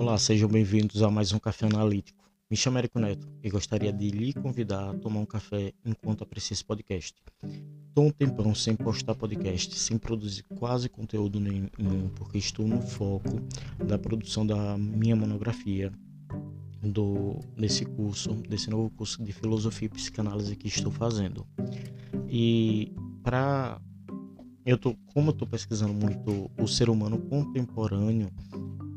Olá, sejam bem-vindos a mais um Café Analítico. Me chamo Érico Neto e gostaria de lhe convidar a tomar um café enquanto aprecia esse podcast. Estou um tempão sem postar podcast, sem produzir quase conteúdo nenhum, porque estou no foco da produção da minha monografia, do, desse curso, desse novo curso de filosofia e psicanálise que estou fazendo. E para eu tô, como eu estou pesquisando muito o ser humano contemporâneo,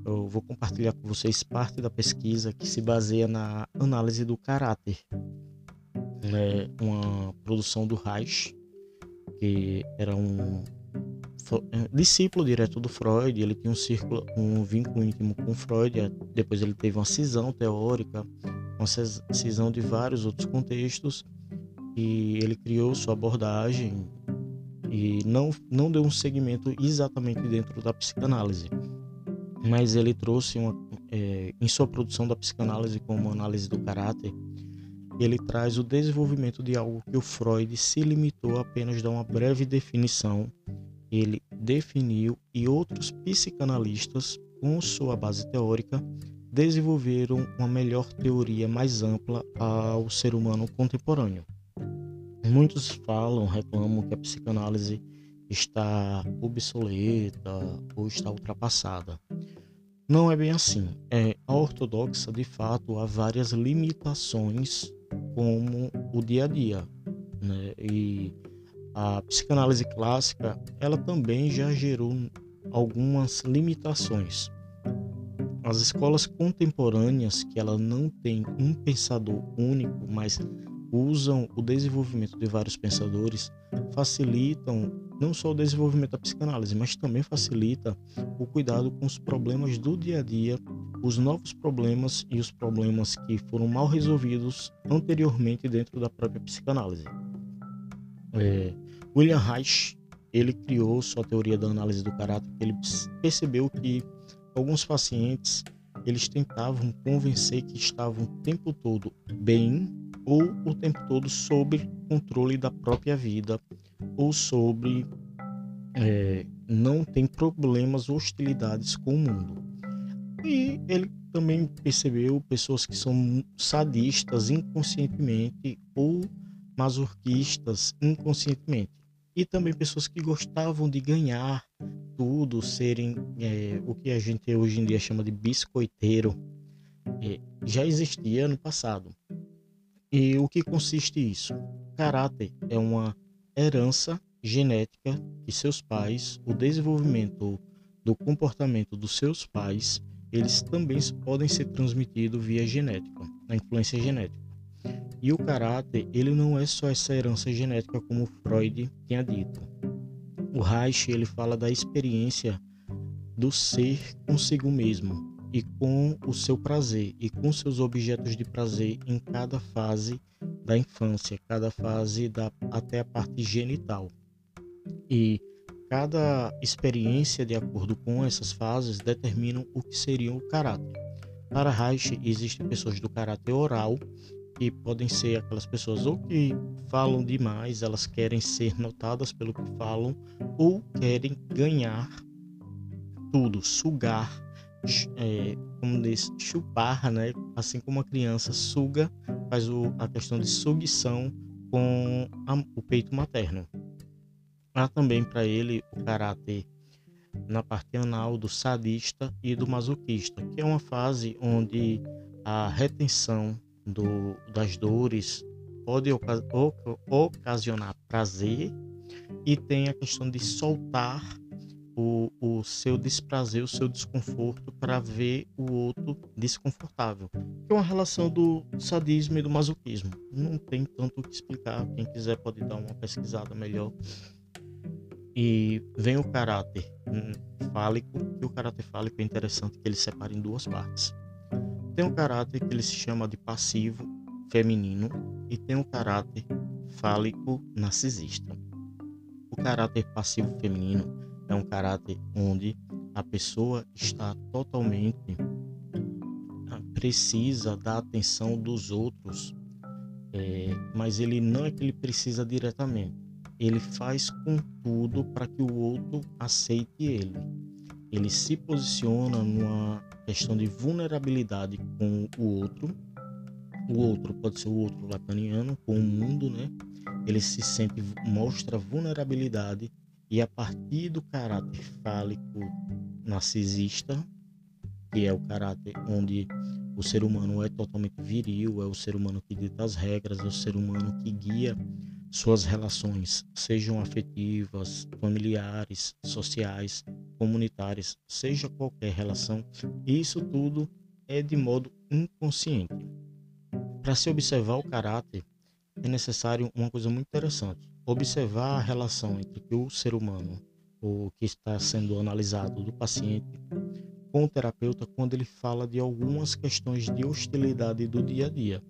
eu vou compartilhar com vocês parte da pesquisa que se baseia na análise do caráter. É uma produção do Reich, que era um é, discípulo direto do Freud, ele tinha um círculo, um vínculo íntimo com Freud, depois ele teve uma cisão teórica, uma cisão de vários outros contextos, e ele criou sua abordagem e não, não deu um segmento exatamente dentro da psicanálise mas ele trouxe uma, é, em sua produção da psicanálise como análise do caráter, ele traz o desenvolvimento de algo que o Freud se limitou a apenas dar uma breve definição. Ele definiu e outros psicanalistas, com sua base teórica, desenvolveram uma melhor teoria mais ampla ao ser humano contemporâneo. Muitos falam, reclamam que a psicanálise está obsoleta ou está ultrapassada. Não é bem assim. É, a ortodoxa, de fato, há várias limitações, como o dia a dia. Né? E a psicanálise clássica, ela também já gerou algumas limitações. As escolas contemporâneas, que ela não tem um pensador único, mas usam o desenvolvimento de vários pensadores, facilitam não só o desenvolvimento da psicanálise, mas também facilita o cuidado com os problemas do dia a dia, os novos problemas e os problemas que foram mal resolvidos anteriormente dentro da própria psicanálise. É, William Reich ele criou sua teoria da análise do caráter. Ele percebeu que alguns pacientes eles tentavam convencer que estavam o tempo todo bem ou o tempo todo sob controle da própria vida ou sobre é, não tem problemas ou hostilidades com o mundo. E ele também percebeu pessoas que são sadistas inconscientemente ou masoquistas inconscientemente. E também pessoas que gostavam de ganhar tudo, serem é, o que a gente hoje em dia chama de biscoiteiro. É, já existia no passado. E o que consiste isso? Caráter é uma herança genética que seus pais, o desenvolvimento do comportamento dos seus pais, eles também podem ser transmitidos via genética, a influência genética. E o caráter, ele não é só essa herança genética como Freud tinha dito. O Reich, ele fala da experiência do ser consigo mesmo, e com o seu prazer e com seus objetos de prazer em cada fase da infância, cada fase da, até a parte genital. E cada experiência, de acordo com essas fases, determinam o que seria o caráter. Para Reich, existem pessoas do caráter oral, que podem ser aquelas pessoas ou que falam demais, elas querem ser notadas pelo que falam, ou querem ganhar tudo, sugar é, como diz, chupar, né? Assim como a criança suga, faz o, a questão de sugição com a, o peito materno. Há também para ele o caráter na parte anal do sadista e do masoquista, que é uma fase onde a retenção do, das dores pode ocasionar prazer e tem a questão de soltar o, o seu desprazer, o seu desconforto para ver o outro desconfortável. É uma relação do sadismo e do masoquismo. Não tem tanto o que explicar. Quem quiser pode dar uma pesquisada melhor. E vem o caráter hum, fálico, e o caráter fálico é interessante que ele separa em duas partes. Tem um caráter que ele se chama de passivo feminino e tem um caráter fálico narcisista. O caráter passivo feminino é um caráter onde a pessoa está totalmente ah, precisa da atenção dos outros, é, mas ele não é que ele precisa diretamente. Ele faz com tudo para que o outro aceite ele. ele se posiciona numa questão de vulnerabilidade com o outro. O outro pode ser o outro lacaniano com o mundo, né? Ele se sente, mostra vulnerabilidade e a partir do caráter fálico narcisista, que é o caráter onde o ser humano é totalmente viril, é o ser humano que dita as regras, é o ser humano que guia suas relações, sejam afetivas, familiares, sociais, comunitárias, seja qualquer relação, isso tudo é de modo inconsciente. Para se observar o caráter, é necessário uma coisa muito interessante: observar a relação entre o ser humano, o que está sendo analisado do paciente, com o terapeuta quando ele fala de algumas questões de hostilidade do dia a dia,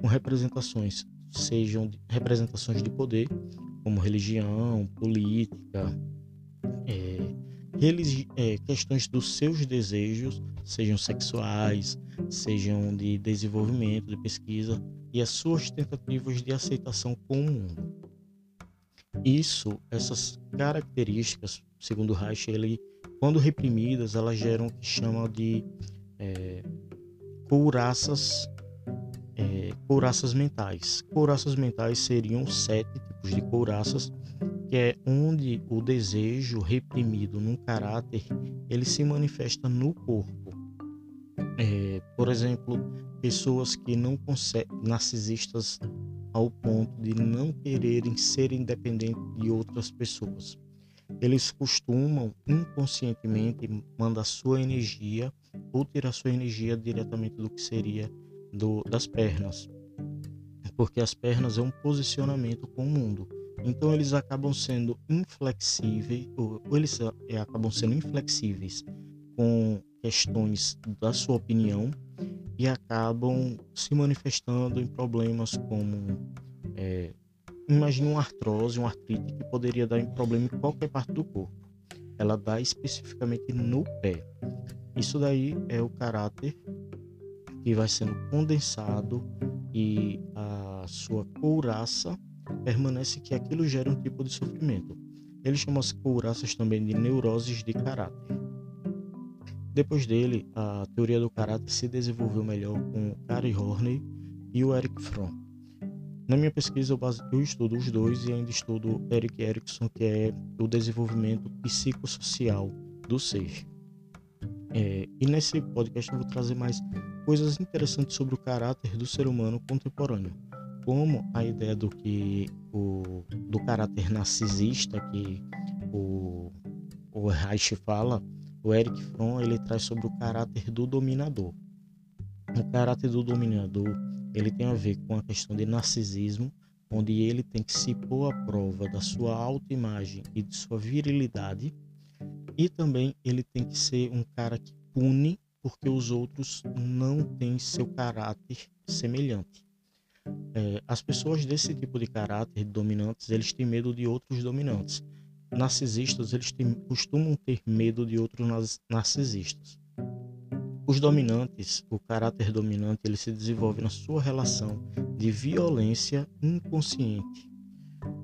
com representações sejam representações de poder, como religião, política, é, é, questões dos seus desejos, sejam sexuais, sejam de desenvolvimento, de pesquisa, e as suas tentativas de aceitação com o mundo. Isso, essas características, segundo Reich, ele, quando reprimidas, elas geram o que chama de é, couraças é, couraças mentais. Couraças mentais seriam sete tipos de couraças, que é onde o desejo reprimido num caráter ele se manifesta no corpo. É, por exemplo, pessoas que não conseguem, narcisistas ao ponto de não quererem ser independentes de outras pessoas. Eles costumam inconscientemente mandar sua energia ou tirar sua energia diretamente do que seria do, das pernas, porque as pernas é um posicionamento com o mundo. Então eles acabam sendo inflexíveis, ou, ou eles é, acabam sendo inflexíveis com questões da sua opinião e acabam se manifestando em problemas como é, imagine uma artrose, uma artrite que poderia dar em problema em qualquer parte do corpo. Ela dá especificamente no pé. Isso daí é o caráter que vai sendo condensado e a sua couraça permanece que aquilo gera um tipo de sofrimento. Ele chama as couraças também de neuroses de caráter. Depois dele, a teoria do caráter se desenvolveu melhor com Gary Horney e o Eric Fromm. Na minha pesquisa, eu, base... eu estudo os dois e ainda estudo Eric Erickson, que é o desenvolvimento psicossocial do ser. É, e nesse podcast eu vou trazer mais coisas interessantes sobre o caráter do ser humano contemporâneo, como a ideia do que o do caráter narcisista que o, o Reich fala, o Eric Fromm ele traz sobre o caráter do dominador. O caráter do dominador ele tem a ver com a questão de narcisismo, onde ele tem que se pôr à prova da sua autoimagem e de sua virilidade e também ele tem que ser um cara que pune porque os outros não têm seu caráter semelhante. É, as pessoas desse tipo de caráter dominantes, eles têm medo de outros dominantes. Narcisistas, eles costumam ter medo de outros narcisistas. Os dominantes, o caráter dominante, ele se desenvolve na sua relação de violência inconsciente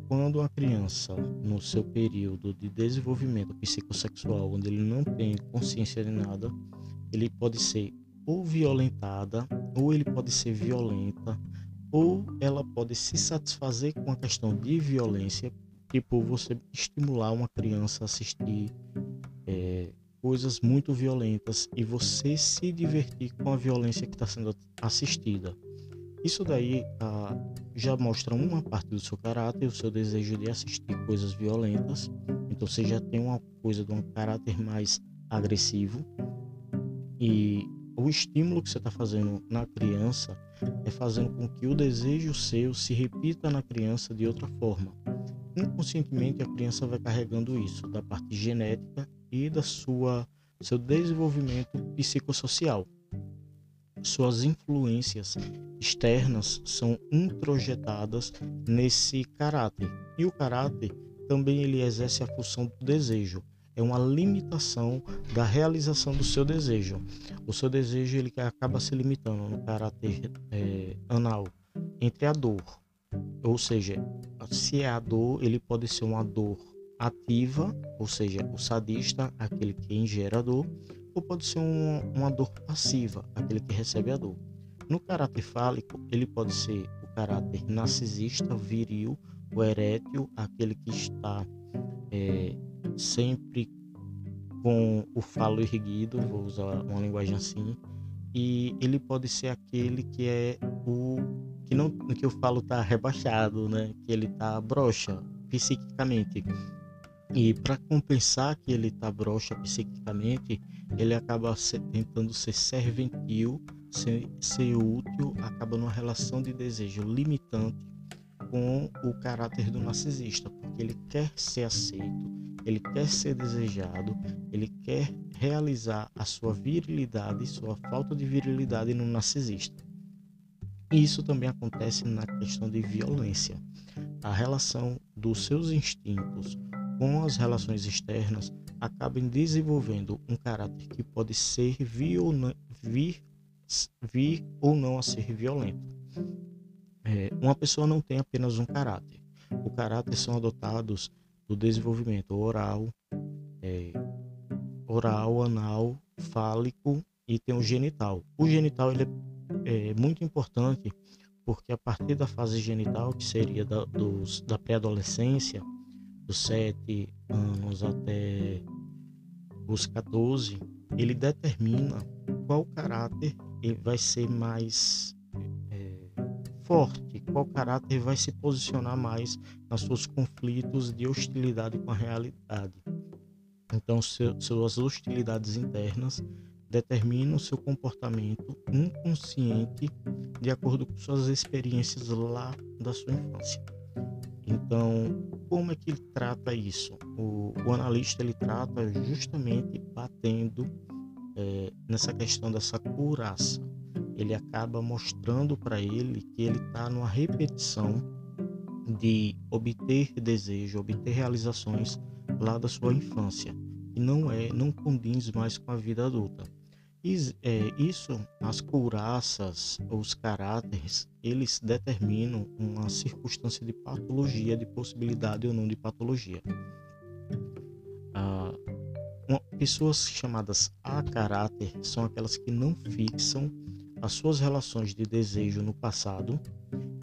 quando uma criança, no seu período de desenvolvimento psicossexual, onde ele não tem consciência de nada, ele pode ser ou violentada, ou ele pode ser violenta, ou ela pode se satisfazer com a questão de violência, tipo você estimular uma criança a assistir é, coisas muito violentas e você se divertir com a violência que está sendo assistida. Isso daí ah, já mostra uma parte do seu caráter, o seu desejo de assistir coisas violentas. Então você já tem uma coisa de um caráter mais agressivo. E o estímulo que você está fazendo na criança é fazendo com que o desejo seu se repita na criança de outra forma. Inconscientemente a criança vai carregando isso da parte genética e da sua seu desenvolvimento psicossocial suas influências externas são introjetadas nesse caráter. E o caráter também ele exerce a função do desejo. É uma limitação da realização do seu desejo. O seu desejo ele acaba se limitando no caráter é, anal entre a dor, ou seja, se é a dor, ele pode ser uma dor ativa, ou seja, o sadista, aquele que ingera a dor, ou pode ser um, uma dor passiva, aquele que recebe a dor. No caráter fálico, ele pode ser o caráter narcisista, viril, o erétil, aquele que está é, sempre com o falo erguido, vou usar uma linguagem assim, e ele pode ser aquele que é o que não que o falo está rebaixado, né? Que ele está broxa psiquicamente. E para compensar que ele está broxa psiquicamente, ele acaba ser, tentando ser serventil, ser, ser útil, acaba numa relação de desejo limitante com o caráter do narcisista, porque ele quer ser aceito, ele quer ser desejado, ele quer realizar a sua virilidade, sua falta de virilidade no narcisista. E isso também acontece na questão de violência. A relação dos seus instintos com as relações externas acabam desenvolvendo um caráter que pode ser vir ou não, vir, vir ou não a ser violento. É, uma pessoa não tem apenas um caráter. O caráter são adotados do desenvolvimento oral, é, oral, anal, fálico e tem o genital. O genital ele é, é muito importante porque a partir da fase genital, que seria da, da pré-adolescência, dos 7 anos até os 14, ele determina qual caráter ele vai ser mais forte, qual caráter vai se posicionar mais nos seus conflitos de hostilidade com a realidade. Então, seu, suas hostilidades internas determinam seu comportamento inconsciente de acordo com suas experiências lá da sua infância. Então, como é que ele trata isso? O, o analista ele trata justamente batendo é, nessa questão dessa curaça, ele acaba mostrando para ele que ele está numa repetição de obter desejo, obter realizações lá da sua infância e não é, não condiz mais com a vida adulta. É, isso, as couraças, os caráteres, eles determinam uma circunstância de patologia, de possibilidade ou não de patologia. Ah, uma, pessoas chamadas a caráter são aquelas que não fixam as suas relações de desejo no passado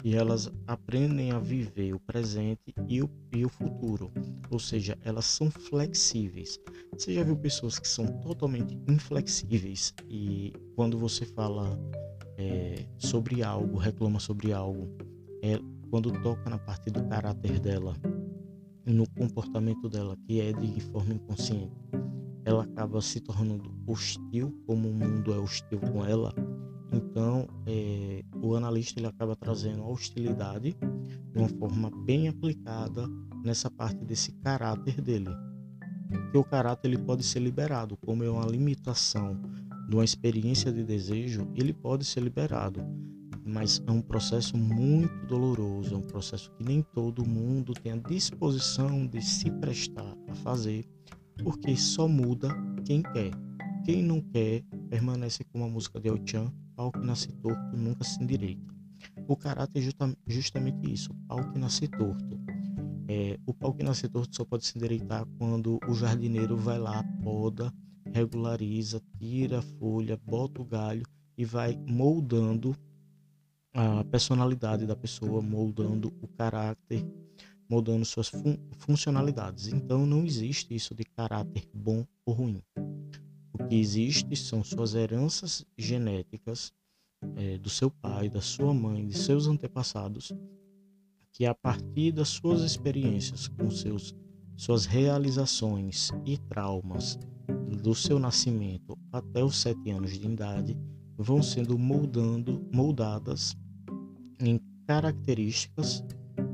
e elas aprendem a viver o presente e o, e o futuro, ou seja, elas são flexíveis. Você já viu pessoas que são totalmente inflexíveis e quando você fala é, sobre algo, reclama sobre algo, é, quando toca na parte do caráter dela, no comportamento dela, que é de forma inconsciente, ela acaba se tornando hostil, como o mundo é hostil com ela, então, é, o analista ele acaba trazendo a hostilidade de uma forma bem aplicada nessa parte desse caráter dele. Que o caráter ele pode ser liberado, como é uma limitação de uma experiência de desejo, ele pode ser liberado, mas é um processo muito doloroso, é um processo que nem todo mundo tem a disposição de se prestar a fazer, porque só muda quem quer. Quem não quer permanece com a música de El-Chan pau que nasce torto nunca se endireita. O caráter é justamente isso, pau que nasce torto. É, o pau que nasce torto só pode se endireitar quando o jardineiro vai lá, poda, regulariza, tira a folha, bota o galho e vai moldando a personalidade da pessoa, moldando o caráter, moldando suas fun funcionalidades. Então não existe isso de caráter bom ou ruim. O que existe são suas heranças genéticas é, do seu pai, da sua mãe, de seus antepassados, que a partir das suas experiências com seus suas realizações e traumas do seu nascimento até os sete anos de idade vão sendo moldando, moldadas em características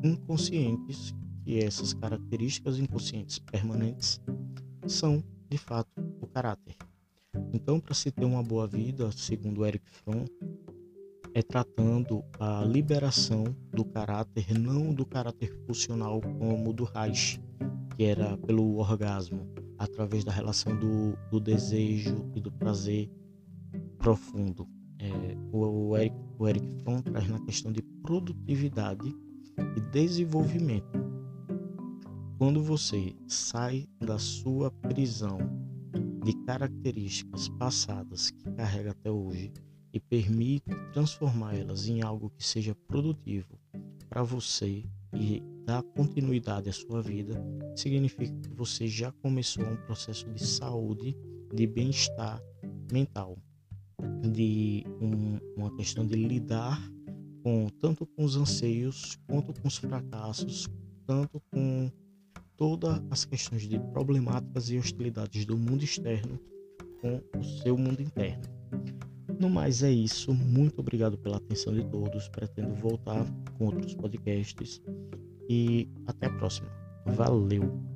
inconscientes e essas características inconscientes permanentes são de fato o caráter. Então, para se ter uma boa vida, segundo Eric Fromm, é tratando a liberação do caráter, não do caráter pulsional como do Reich, que era pelo orgasmo, através da relação do, do desejo e do prazer profundo. É, o, o, Eric, o Eric Fromm traz na questão de produtividade e desenvolvimento. quando você sai da sua prisão de características passadas que carrega até hoje e permite transformá-las em algo que seja produtivo para você e dar continuidade à sua vida, significa que você já começou um processo de saúde, de bem-estar mental, de um, uma questão de lidar com tanto com os anseios quanto com os fracassos, tanto com todas as questões de problemáticas e hostilidades do mundo externo com o seu mundo interno. No mais é isso. Muito obrigado pela atenção de todos. Pretendo voltar com outros podcasts e até a próxima. Valeu!